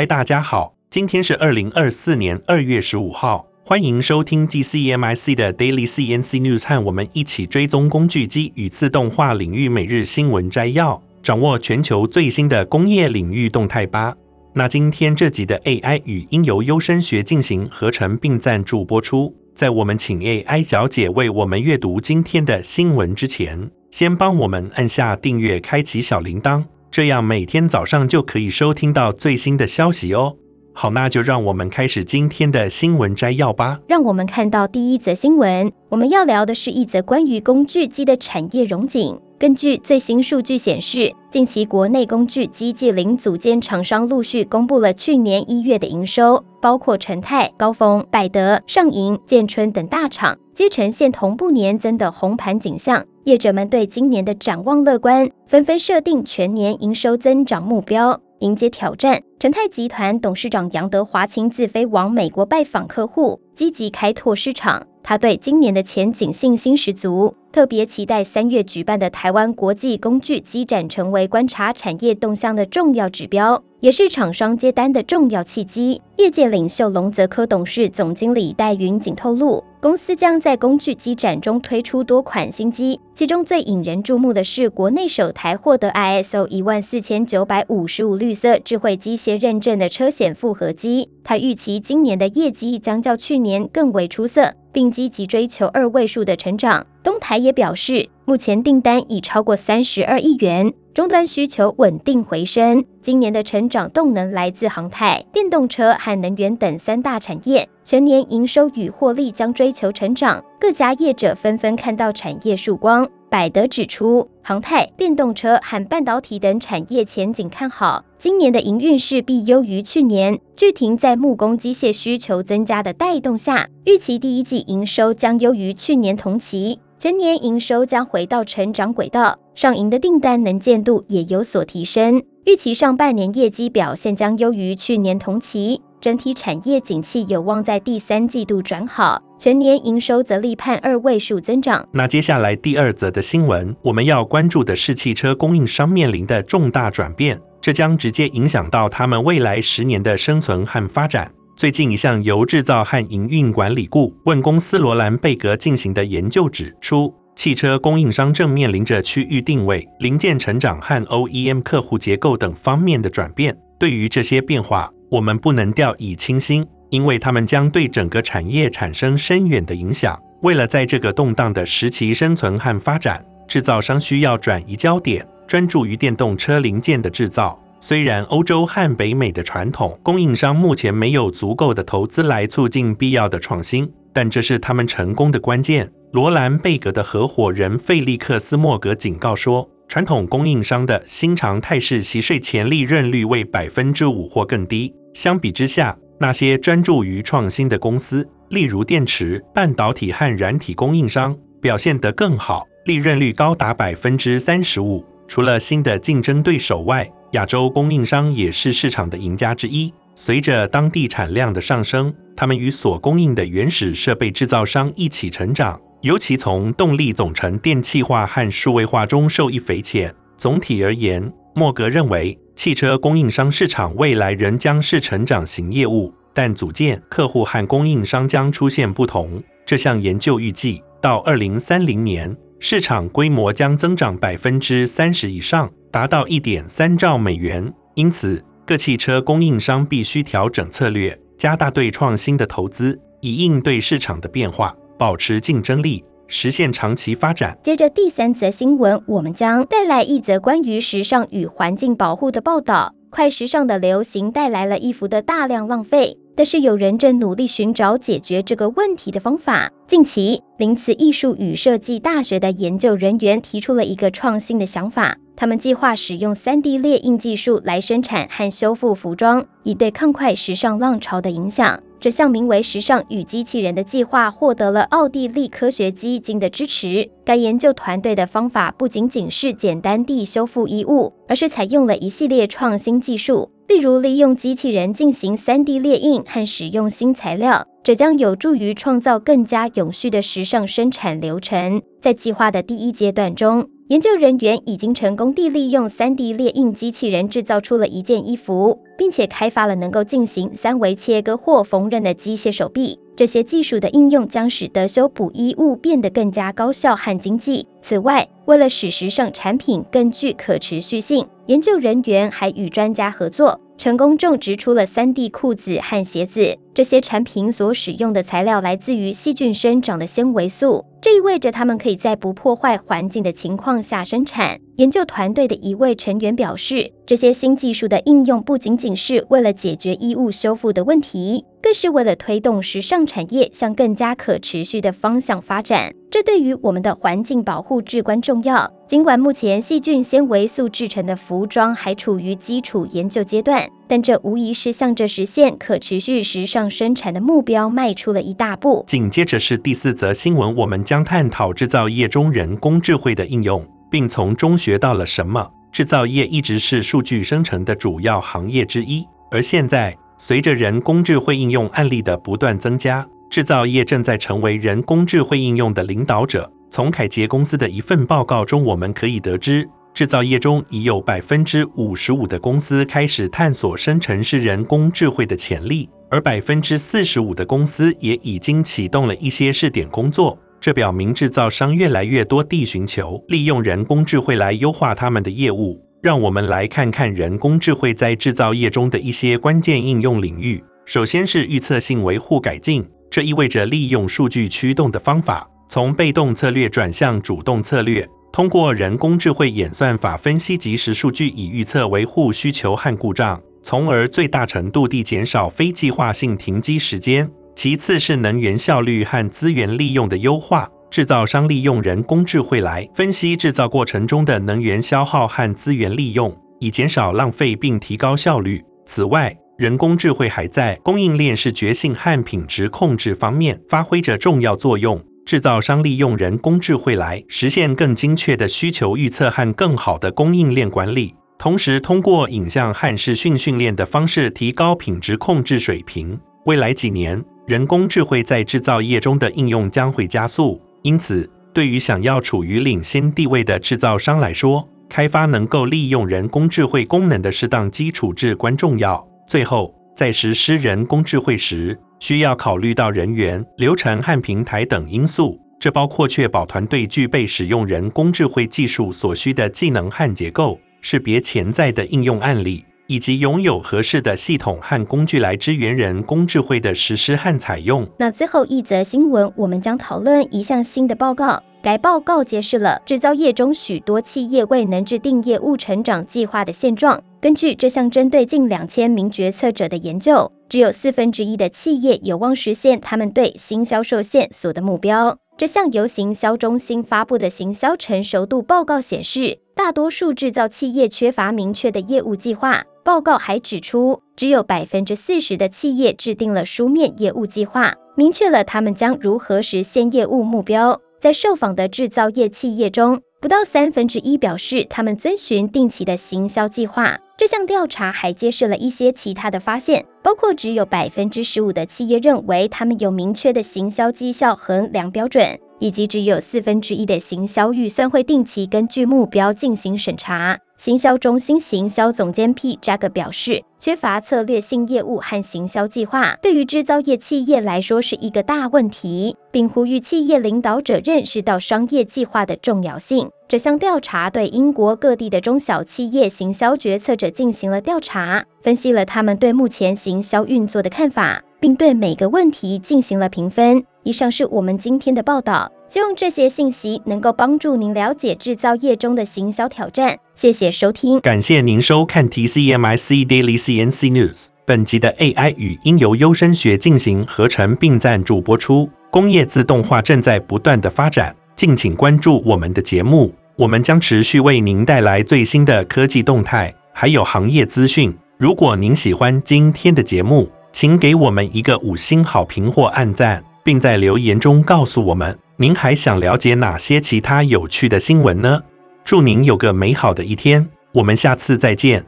嗨，大家好，今天是二零二四年二月十五号，欢迎收听 GCEMIC 的 Daily CNC News，和我们一起追踪工具机与自动化领域每日新闻摘要，掌握全球最新的工业领域动态吧。那今天这集的 AI 语音由优声学进行合成并赞助播出。在我们请 AI 小姐为我们阅读今天的新闻之前，先帮我们按下订阅，开启小铃铛。这样每天早上就可以收听到最新的消息哦。好，那就让我们开始今天的新闻摘要吧。让我们看到第一则新闻，我们要聊的是一则关于工具机的产业融景。根据最新数据显示，近期国内工具机暨零组件厂商陆续公布了去年一月的营收，包括陈泰、高峰、百德、上银、建春等大厂，皆呈现同步年增的红盘景象。业者们对今年的展望乐观，纷纷设定全年营收增长目标，迎接挑战。成泰集团董事长杨德华亲自飞往美国拜访客户，积极开拓市场。他对今年的前景信心十足，特别期待三月举办的台湾国际工具机展成为观察产业动向的重要指标，也是厂商接单的重要契机。业界领袖龙泽科董事总经理戴云景透露，公司将在工具机展中推出多款新机，其中最引人注目的是国内首台获得 ISO 一万四千九百五十五绿色智慧机械认证的车险复合机。他预期今年的业绩将较去年更为出色。并积极追求二位数的成长。东台也表示，目前订单已超过三十二亿元，终端需求稳定回升。今年的成长动能来自航太、电动车和能源等三大产业，全年营收与获利将追求成长。各家业者纷纷看到产业曙光。百德指出，航太、电动车和半导体等产业前景看好，今年的营运势必优于去年。聚婷在木工机械需求增加的带动下，预期第一季营收将优于去年同期，全年营收将回到成长轨道。上银的订单能见度也有所提升，预期上半年业绩表现将优于去年同期。整体产业景气有望在第三季度转好，全年营收则力盼二位数增长。那接下来第二则的新闻，我们要关注的是汽车供应商面临的重大转变，这将直接影响到他们未来十年的生存和发展。最近一项由制造和营运管理顾问公司罗兰贝格进行的研究指出，汽车供应商正面临着区域定位、零件成长和 OEM 客户结构等方面的转变。对于这些变化，我们不能掉以轻心，因为它们将对整个产业产生深远的影响。为了在这个动荡的时期生存和发展，制造商需要转移焦点，专注于电动车零件的制造。虽然欧洲和北美的传统供应商目前没有足够的投资来促进必要的创新，但这是他们成功的关键。罗兰贝格的合伙人费利克斯莫格警告说，传统供应商的新常态是息税前利润率为百分之五或更低。相比之下，那些专注于创新的公司，例如电池、半导体和软体供应商，表现得更好，利润率高达百分之三十五。除了新的竞争对手外，亚洲供应商也是市场的赢家之一。随着当地产量的上升，他们与所供应的原始设备制造商一起成长，尤其从动力总成电气化和数位化中受益匪浅。总体而言，莫格认为。汽车供应商市场未来仍将是成长型业务，但组件客户和供应商将出现不同。这项研究预计，到二零三零年，市场规模将增长百分之三十以上，达到一点三兆美元。因此，各汽车供应商必须调整策略，加大对创新的投资，以应对市场的变化，保持竞争力。实现长期发展。接着第三则新闻，我们将带来一则关于时尚与环境保护的报道。快时尚的流行带来了衣服的大量浪费，但是有人正努力寻找解决这个问题的方法。近期，林茨艺术与设计大学的研究人员提出了一个创新的想法。他们计划使用 3D 列印技术来生产和修复服装，以对抗快时尚浪潮的影响。这项名为“时尚与机器人”的计划获得了奥地利科学基金的支持。该研究团队的方法不仅仅是简单地修复衣物，而是采用了一系列创新技术，例如利用机器人进行 3D 列印和使用新材料。这将有助于创造更加永续的时尚生产流程。在计划的第一阶段中，研究人员已经成功地利用 3D 列印机器人制造出了一件衣服，并且开发了能够进行三维切割或缝纫的机械手臂。这些技术的应用将使得修补衣物变得更加高效和经济。此外，为了使时尚产品更具可持续性，研究人员还与专家合作，成功种植出了 3D 裤子和鞋子。这些产品所使用的材料来自于细菌生长的纤维素，这意味着它们可以在不破坏环境的情况下生产。研究团队的一位成员表示，这些新技术的应用不仅仅是为了解决衣物修复的问题。更是为了推动时尚产业向更加可持续的方向发展，这对于我们的环境保护至关重要。尽管目前细菌纤维素制成的服装还处于基础研究阶段，但这无疑是向着实现可持续时尚生产的目标迈出了一大步。紧接着是第四则新闻，我们将探讨制造业中人工智慧的应用，并从中学到了什么。制造业一直是数据生成的主要行业之一，而现在，随着人工智慧应用案例的不断增加，制造业正在成为人工智慧应用的领导者。从凯捷公司的一份报告中，我们可以得知，制造业中已有百分之五十五的公司开始探索生成式人工智慧的潜力，而百分之四十五的公司也已经启动了一些试点工作。这表明制造商越来越多地寻求利用人工智慧来优化他们的业务。让我们来看看人工智慧在制造业中的一些关键应用领域。首先是预测性维护改进，这意味着利用数据驱动的方法，从被动策略转向主动策略，通过人工智慧演算法分析即时数据，以预测维护需求和故障，从而最大程度地减少非计划性停机时间。其次是能源效率和资源利用的优化。制造商利用人工智慧来分析制造过程中的能源消耗和资源利用，以减少浪费并提高效率。此外，人工智慧还在供应链视觉性和品质控制方面发挥着重要作用。制造商利用人工智慧来实现更精确的需求预测和更好的供应链管理，同时通过影像和视讯训练的方式提高品质控制水平。未来几年，人工智慧在制造业中的应用将会加速。因此，对于想要处于领先地位的制造商来说，开发能够利用人工智慧功能的适当基础至关重要。最后，在实施人工智慧时，需要考虑到人员、流程和平台等因素，这包括确保团队具备使用人工智慧技术所需的技能和结构，识别潜在的应用案例。以及拥有合适的系统和工具来支援人工智慧的实施和采用。那最后一则新闻，我们将讨论一项新的报告。该报告揭示了制造业中许多企业未能制定业务成长计划的现状。根据这项针对近两千名决策者的研究，只有四分之一的企业有望实现他们对新销售线索的目标。这项由行销中心发布的行销成熟度报告显示，大多数制造企业缺乏明确的业务计划。报告还指出，只有百分之四十的企业制定了书面业务计划，明确了他们将如何实现业务目标。在受访的制造业企业中，不到三分之一表示他们遵循定期的行销计划。这项调查还揭示了一些其他的发现，包括只有百分之十五的企业认为他们有明确的行销绩效衡量标准。以及只有四分之一的行销预算会定期根据目标进行审查。行销中心行销总监 P. Jack 表示，缺乏策略性业务和行销计划，对于制造业企业来说是一个大问题，并呼吁企业领导者认识到商业计划的重要性。这项调查对英国各地的中小企业行销决策者进行了调查，分析了他们对目前行销运作的看法，并对每个问题进行了评分。以上是我们今天的报道，希望这些信息能够帮助您了解制造业中的行销挑战。谢谢收听，感谢您收看 TCMIC Daily CNC News。本集的 AI 语音由优声学进行合成并赞助播出。工业自动化正在不断的发展，敬请关注我们的节目，我们将持续为您带来最新的科技动态，还有行业资讯。如果您喜欢今天的节目，请给我们一个五星好评或按赞。并在留言中告诉我们，您还想了解哪些其他有趣的新闻呢？祝您有个美好的一天，我们下次再见。